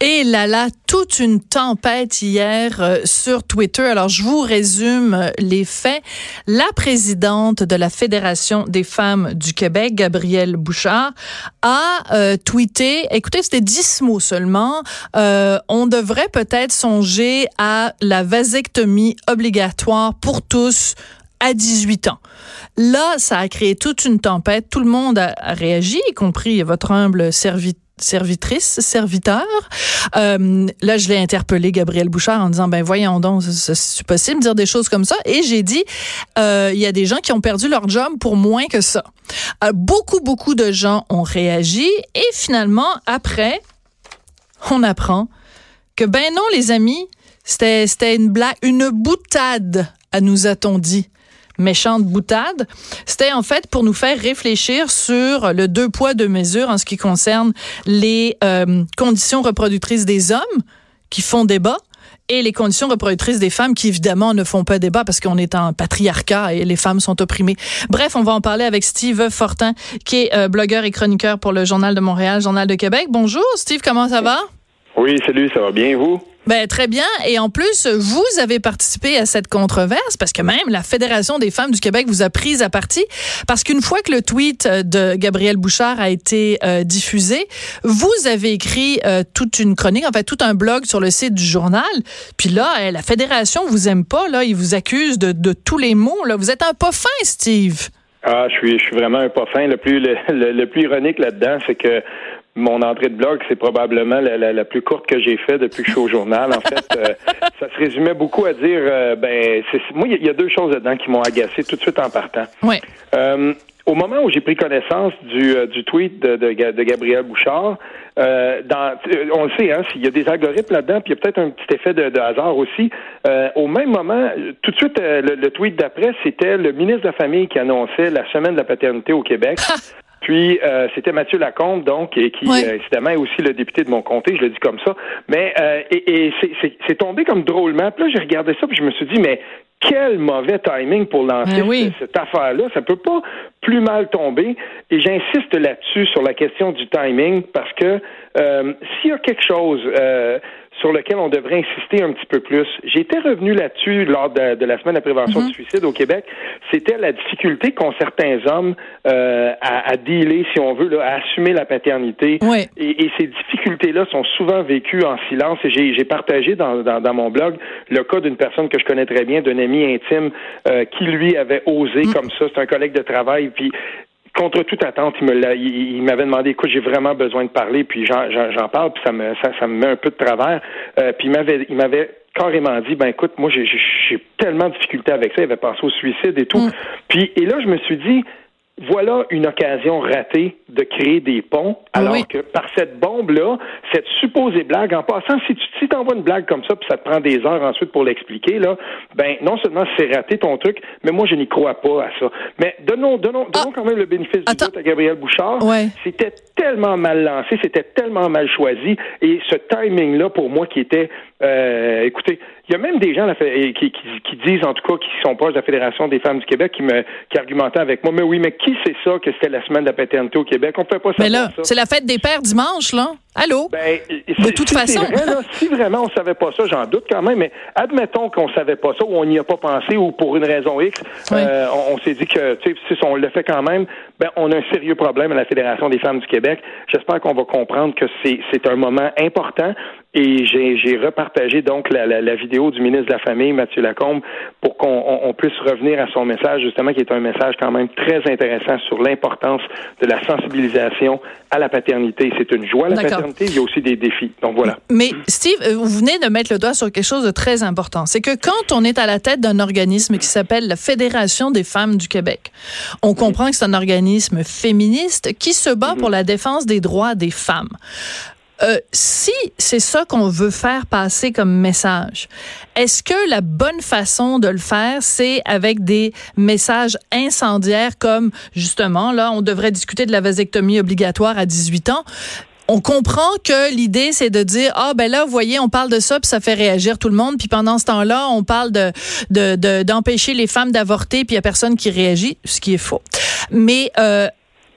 Et là là, toute une tempête hier euh, sur Twitter. Alors, je vous résume euh, les faits. La présidente de la Fédération des femmes du Québec, Gabrielle Bouchard, a euh, tweeté, écoutez, c'était dix mots seulement, on devrait peut-être songer à la vasectomie obligatoire pour tous à 18 ans. Là, ça a créé toute une tempête. Tout le monde a réagi, y compris votre humble serviteur servitrice, serviteur. Euh, là, je l'ai interpellé, Gabriel Bouchard, en disant, ben voyons donc, c'est possible de dire des choses comme ça? Et j'ai dit, euh, il y a des gens qui ont perdu leur job pour moins que ça. Euh, beaucoup, beaucoup de gens ont réagi. Et finalement, après, on apprend que, ben non, les amis, c'était, une blague, une boutade, nous a-t-on dit méchante boutade. C'était en fait pour nous faire réfléchir sur le deux poids deux mesures en ce qui concerne les euh, conditions reproductrices des hommes qui font débat et les conditions reproductrices des femmes qui évidemment ne font pas débat parce qu'on est en patriarcat et les femmes sont opprimées. Bref, on va en parler avec Steve Fortin qui est euh, blogueur et chroniqueur pour le Journal de Montréal, Journal de Québec. Bonjour Steve, comment ça va? Oui, salut, ça va bien vous? Ben, très bien. Et en plus, vous avez participé à cette controverse parce que même la Fédération des femmes du Québec vous a prise à partie parce qu'une fois que le tweet euh, de Gabriel Bouchard a été euh, diffusé, vous avez écrit euh, toute une chronique, en fait, tout un blog sur le site du journal. Puis là, la Fédération vous aime pas, là. Ils vous accusent de, de tous les mots, là. Vous êtes un pas fin, Steve. Ah, je suis, je suis vraiment un pas fin. Le plus, le, le plus ironique là-dedans, c'est que mon entrée de blog, c'est probablement la, plus courte que j'ai fait depuis que je suis au journal. En fait, euh, ça se résumait beaucoup à dire, euh, ben, c'est, moi, il y, a deux choses là-dedans qui m'ont agacé tout de suite en partant. Oui. Euh, au moment où j'ai pris connaissance du, du tweet de, de, de Gabriel Bouchard, dans, on le sait, hein, s'il y a des algorithmes là-dedans, puis il y a peut-être un petit effet de, hasard aussi. au même moment, tout de suite, le, le tweet d'après, c'était le ministre de la Famille qui annonçait la semaine de la paternité au Québec. Puis euh, c'était Mathieu Lacombe, donc, et qui euh, évidemment est aussi le député de mon comté, je le dis comme ça. Mais euh, et, et c'est tombé comme drôlement. Puis là, j'ai regardé ça, puis je me suis dit, mais quel mauvais timing pour lancer ben cette, affaire-là. Ça peut pas plus mal tomber. Et j'insiste là-dessus sur la question du timing parce que s'il y a quelque chose sur lequel on devrait insister un petit peu plus. J'étais revenu là-dessus lors de, la semaine de prévention mhm. du suicide au Québec. C'était la difficulté qu'ont certains hommes euh, à, à, dealer, si on veut, là, à assumer la paternité. Et, et, ces difficultés-là sont souvent vécues en silence. Et j'ai partagé dans, dans, dans, mon blog le cas d'une personne que je connais très bien, d'un ami intime, euh, qui lui avait osé mm. comme ça. C'est un collègue de travail. Puis contre toute attente, il me il, m'avait demandé, écoute, j'ai vraiment besoin de parler, puis j'en parle, puis ça me, ça, ça me met un peu de travers. Euh, puis il m'avait, il m'avait carrément dit, ben écoute, moi j'ai, j'ai tellement de difficultés avec ça, il avait pensé au suicide et tout. Mm. Puis et là, je me suis dit, voilà une occasion ratée de créer des ponts, alors que par cette bombe-là, cette supposée blague, en passant, si tu si t'envoies une blague comme ça, puis ça te prend des heures ensuite pour l'expliquer, là, ben non seulement c'est raté ton truc, mais moi je n'y crois pas à ça. Mais donnons, donnons, donnons ah. quand même le bénéfice du doute à Gabriel Bouchard. C'était tellement mal lancé, c'était tellement mal choisi, et ce timing-là pour moi qui était, euh, écoutez, il y a même des gens qui, qui, qui, disent, en tout cas, qui sont proches de la Fédération des femmes du Québec, qui me qui argumentaient avec moi. Mais oui, mais qui sait ça que c'était la semaine de la paternité au Québec? On peut pas savoir Mais là, c'est la fête des pères dimanche, là. Allô? Ben, de toute façon. si vraiment on savait pas ça, j'en doute quand même, mais admettons qu'on savait pas ça ou on n'y a pas pensé ou pour une raison X, euh, on, s'est dit que, si on le fait quand même, ben, on a un sérieux problème à la Fédération des femmes du Québec. J'espère qu'on va comprendre que c'est, un moment important et j'ai, repartagé donc la, la, la, vidéo du ministre de la Famille, Mathieu Lacombe, pour qu'on on, puisse revenir à son message, justement, qui est un message quand même très intéressant sur l'importance de la sensibilisation à la paternité. C'est une joie, la paternité, il y a aussi des défis. Donc voilà. Mais Steve, euh, vous venez de mettre le doigt sur quelque chose de très important. C'est que quand on est à la tête d'un organisme qui s'appelle la Fédération des femmes du Québec, on comprend que c'est un organisme féministe qui se bat mm-hmm. pour la défense des droits des femmes. Euh, si c'est ça qu'on veut faire passer comme message, est-ce que la bonne façon de le faire, c'est avec des messages incendiaires comme justement, là, on devrait discuter de la vasectomie obligatoire à 18 ans? On comprend que l'idée c'est de dire ah ben là vous voyez on parle de ça puis ça fait réagir tout le monde puis pendant ce temps-là on parle de d'empêcher de, les femmes d'avorter puis il y a personne qui réagit ce qui est faux. Mais euh,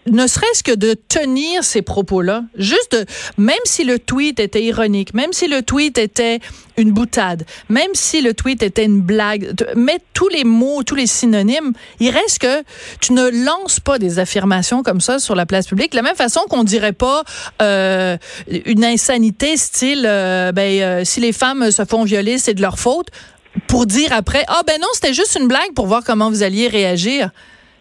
ne serait-ce que de tenir ces propos-là, juste de, même si le tweet était ironique, même si le tweet était une boutade, même si le tweet était une blague, mettre tous les mots, tous les synonymes, il reste que tu ne lances pas des affirmations comme ça sur la place publique, de la même façon qu'on dirait pas euh, une insanité style, euh, ben, euh, si les femmes se font violer, c'est de leur faute, pour dire après, ah ben non, c'était juste une blague pour voir comment vous alliez réagir.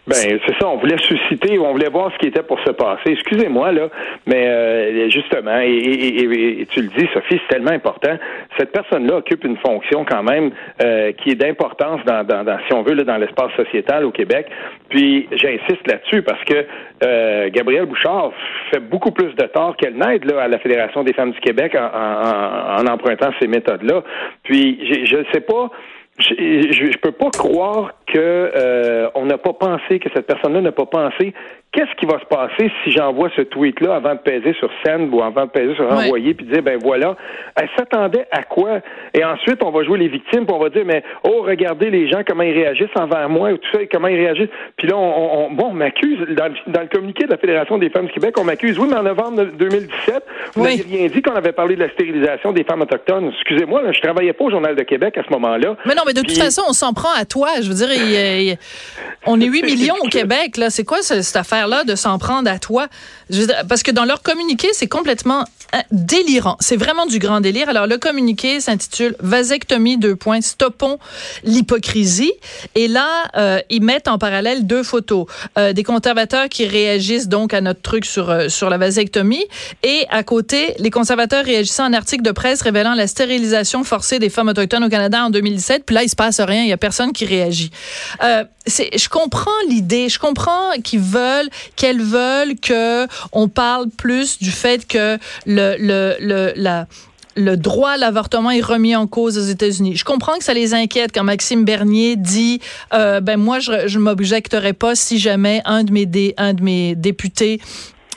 Ben c'est ça, on voulait susciter, on voulait voir ce qui était pour se passer. Excusez-moi là, mais euh, justement, et, tu le dis, Sophie, c'est tellement important. Cette personne-là occupe une fonction quand même euh, qui est d'importance dans, dans, dans, si on veut, là, dans l'espace sociétal au Québec. Puis j'insiste là-dessus parce que euh, Gabrielle Bouchard fait beaucoup plus de tort qu'elle n'aide là à la Fédération des femmes du Québec en, en, en empruntant ces méthodes-là. Puis je ne sais pas je, je, peux pas croire que euh, on n'a pas pensé que cette personne-là n'a pas pensé qu'est-ce qui va se passer si j'envoie ce tweet-là avant de peser sur send ou avant de peser sur envoyer puis dire ben voilà, elle s'attendait à quoi? Et ensuite on va jouer les victimes puis on va dire mais oh regardez les gens comment ils réagissent envers moi ou tout ça comment ils réagissent. Puis là on, on bon on m'accuse dans, dans, le communiqué de la Fédération des femmes du Québec on m'accuse oui mais en novembre 2017 vous n'avez rien dit qu'on avait parlé de la stérilisation des femmes autochtones. Excusez-moi là, je travaillais pas au journal de Québec à ce moment-là. Mais non mais de toute façon on s'en prend à toi. Je veux dire on est 8 millions au Québec là. C'est quoi cette affaire là de s'en prendre à toi. parce que dans leur communiqué, c'est complètement euh, délirant. C'est vraiment du grand délire. Alors, le communiqué s'intitule Vasectomie, deux points, stoppons l'hypocrisie. Et là, euh, ils mettent en parallèle deux photos. Euh, des conservateurs qui réagissent donc à notre truc sur, sur la vasectomie. Et à côté, les conservateurs réagissant à un article de presse révélant la stérilisation forcée des femmes autochtones au Canada en 2017. Puis là, il se passe rien. Il y a personne qui réagit. je comprends l'idée. Je comprends qu'ils veulent, qu'elles veulent que on parle plus du fait que le, le, le, le droit à l'avortement est remis en cause aux États-Unis. Je comprends que ça les inquiète quand Maxime Bernier dit euh, ben moi je je m'objecterai pas si jamais un de mes un de mes députés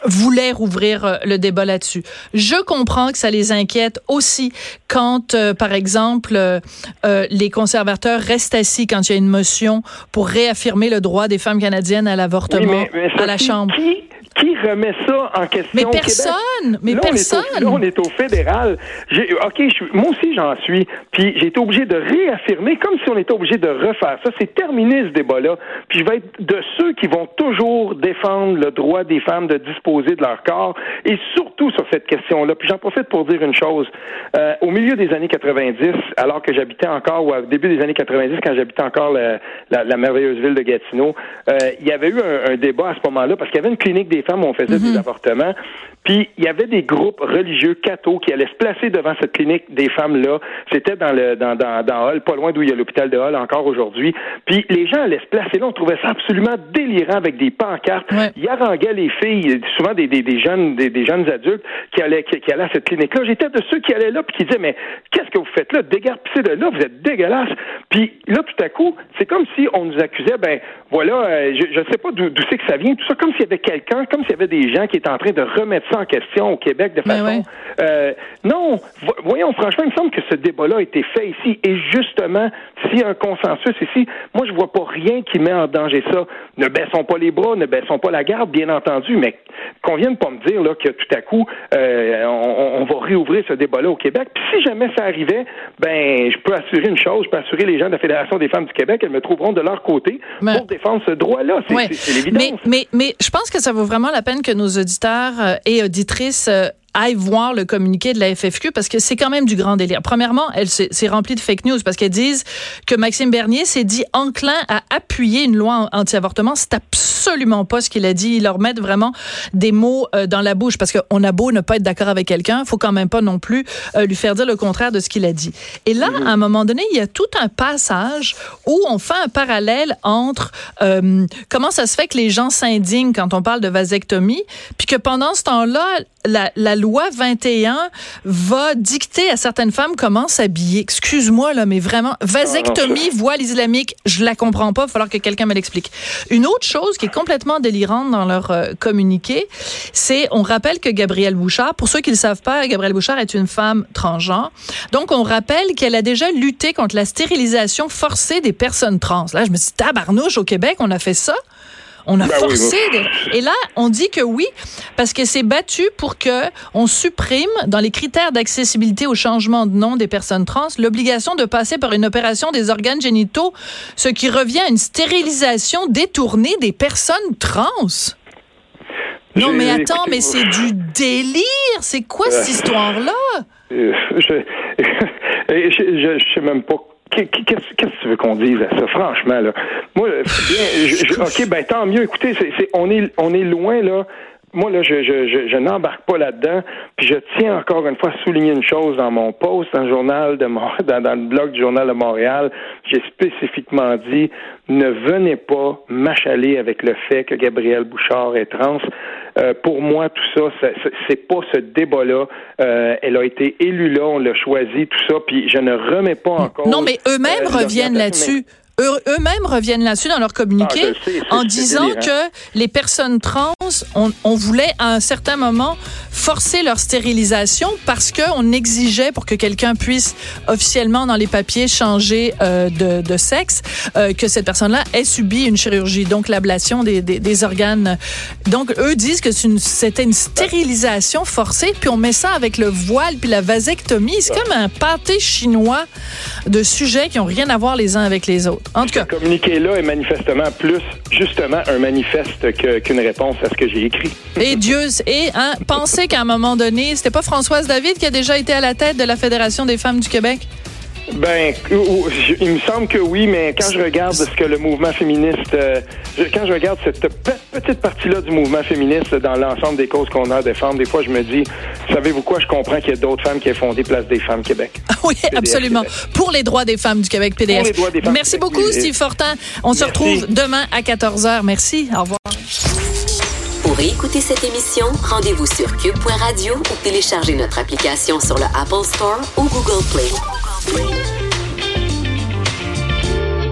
voulait rouvrir euh, le débat là-dessus. Je comprends que ça les inquiète aussi quand, euh, par exemple, les conservateurs restent assis quand il y a une motion pour réaffirmer le droit des femmes canadiennes à l'avortement à la Chambre. Qui remet ça en question? Mais personne! Mais personne! On est, au, on est au fédéral. OK, je, moi aussi j'en suis. Puis j'ai été obligé de réaffirmer, comme si on était obligé de refaire ça. C'est terminé ce débat-là. Puis je vais être de ceux qui vont toujours défendre le droit des femmes de disposer de leur corps, et surtout sur cette question-là. Puis j'en profite pour dire une chose. Euh, au milieu des années 90, alors que j'habitais encore, ou au début des années 90, quand j'habitais encore la, la, merveilleuse ville de Gatineau, euh, il y avait eu un, un débat à ce moment-là, parce qu'il y avait une clinique des femmes où on faisait des mhm. avortements. Puis il y avait des groupes religieux cathos qui allaient se placer devant cette clinique des femmes-là. C'était dans le dans, dans, dans Hall, pas loin d'où il y a l'hôpital de Hall encore aujourd'hui. Puis les gens allaient se placer là. On trouvait ça absolument délirant avec des pancartes. Ils haranguaient les filles, souvent des, des, des jeunes des, des, jeunes adultes qui allaient qui, allaient à cette clinique-là. J'étais de ceux qui allaient là puis qui disaient mais qu'est-ce que vous faites là? Dégarpissez de là, vous êtes dégueulasse. Puis là tout à coup, c'est comme si on nous accusait ben voilà, euh, je ne sais pas d'où c'est que ça vient, tout ça comme s'il y avait quelqu'un, comme s'il y avait des gens qui étaient en train de remettre ça en question au Québec de ben façon. Euh, non, voyons, franchement, il me semble que ce débat-là a été fait ici. Et justement, s'il y a un consensus ici, moi, je vois pas rien qui met en danger ça. Ne baissons pas les bras, ne baissons pas la garde, bien entendu, mais qu'on vienne pas me dire là, que tout à coup, euh, on, va réouvrir ce débat-là au Québec. Puis si jamais ça arrivait, ben, je peux assurer une chose, je peux assurer les gens de la Fédération des femmes du Québec, elles me trouveront de leur côté pour défendre ce droit-là. C'est l'évidence. Mais, mais, mais je pense que ça vaut vraiment la peine que nos auditeurs euh, et auditrices euh, aille voir le communiqué de la FFQ parce que c'est quand même du grand délire. Premièrement, elle c'est rempli de fake news parce qu'elles disent que Maxime Bernier s'est dit enclin à appuyer une loi anti-avortement. C'est absolument pas ce qu'il a dit. Il leur met vraiment des mots euh, dans la bouche parce qu'on a beau ne pas être d'accord avec quelqu'un, faut quand même pas non plus euh, lui faire dire le contraire de ce qu'il a dit. Et là, mm-hmm. à un moment donné, il y a tout un passage où on fait un parallèle entre euh, comment ça se fait que les gens s'indignent quand on parle de vasectomie, puis que pendant ce temps-là, la, la loi 21 va dicter à certaines femmes comment s'habiller. Excuse-moi, là, mais vraiment, vasectomie, voile islamique, je la comprends pas. Il va falloir que quelqu'un me l'explique. Une autre chose qui est complètement délirante dans leur euh, communiqué, c'est, on rappelle que Gabrielle Bouchard, pour ceux qui ne le savent pas, Gabrielle Bouchard est une femme transgenre. Donc, on rappelle qu'elle a déjà lutté contre la stérilisation forcée des personnes trans. Là, je me dis, tabarnouche, au Québec, on a fait ça? On a Ben oui, forcé. oui. des- Et là, on dit que oui, parce que c'est battu pour que on supprime dans les critères d'accessibilité au changement de nom des personnes trans l'obligation de passer par une opération des organes génitaux, ce qui revient à une stérilisation détournée des personnes trans. Non, mais attends, mais c'est du délire. C'est quoi cette histoire-là? Euh, je, je, je, je sais même pas. Qu'est- Qu'est-ce que tu veux qu'on dise à ça, franchement, là? Moi, bien, je- je- OK, ben tant mieux. Écoutez, c'est c'est- on, est, on est loin, là. Moi, là, je, je, je, je n'embarque pas là-dedans. Puis je tiens encore une fois à souligner une chose dans mon post dans le journal de Mont- dans, dans le blog du Journal de Montréal. J'ai spécifiquement dit ne venez pas m'achaler avec le fait que Gabrielle Bouchard est trans. Euh, pour moi, tout ça, c'est pas ce débat-là. Euh, elle a été élue là, on l'a choisi, tout ça. Puis je ne remets pas encore. Non, mais eux-mêmes euh, reviennent là-dessus. Eux- Eux-mêmes reviennent là-dessus dans leur communiqué Ah, sais, en disant que les personnes trans, on, on voulait à un certain moment forcer leur stérilisation parce qu'on exigeait pour que quelqu'un puisse officiellement dans les papiers changer euh, de, de sexe euh, que cette personne-là ait subi une chirurgie, donc l'ablation des, des, des organes. Donc eux disent que c'est une- c'était une stérilisation forcée, puis on met ça avec le voile puis la vasectomie. C'est comme un pâté chinois de sujets qui ont rien à voir les uns avec les autres. En tout cas, Ce communiqué-là est manifestement plus, justement, un manifeste qu'une réponse à ce que j'ai écrit. et Dieu, et hein, pensez qu'à un moment donné, c'était pas Françoise David qui a déjà été à la tête de la Fédération des femmes du Québec? Ben, il me semble que oui, mais quand je regarde ce que le mouvement féministe, euh, quand je regarde cette pe- petite partie-là du mouvement féministe dans l'ensemble des causes qu'on a à défendre, des fois je me dis, savez-vous quoi, je comprends qu'il y a d'autres femmes qui ont fondé Place des femmes Québec. Oui, absolument. Pour les droits des femmes du Québec, PDS. Pour les droits des femmes Merci du Québec, beaucoup. Steve Fortin. On se retrouve demain à 14h. Merci. Au revoir. Pour écouter cette émission, rendez-vous sur cube.radio ou téléchargez notre application sur le Apple Store ou Google Play. Switch.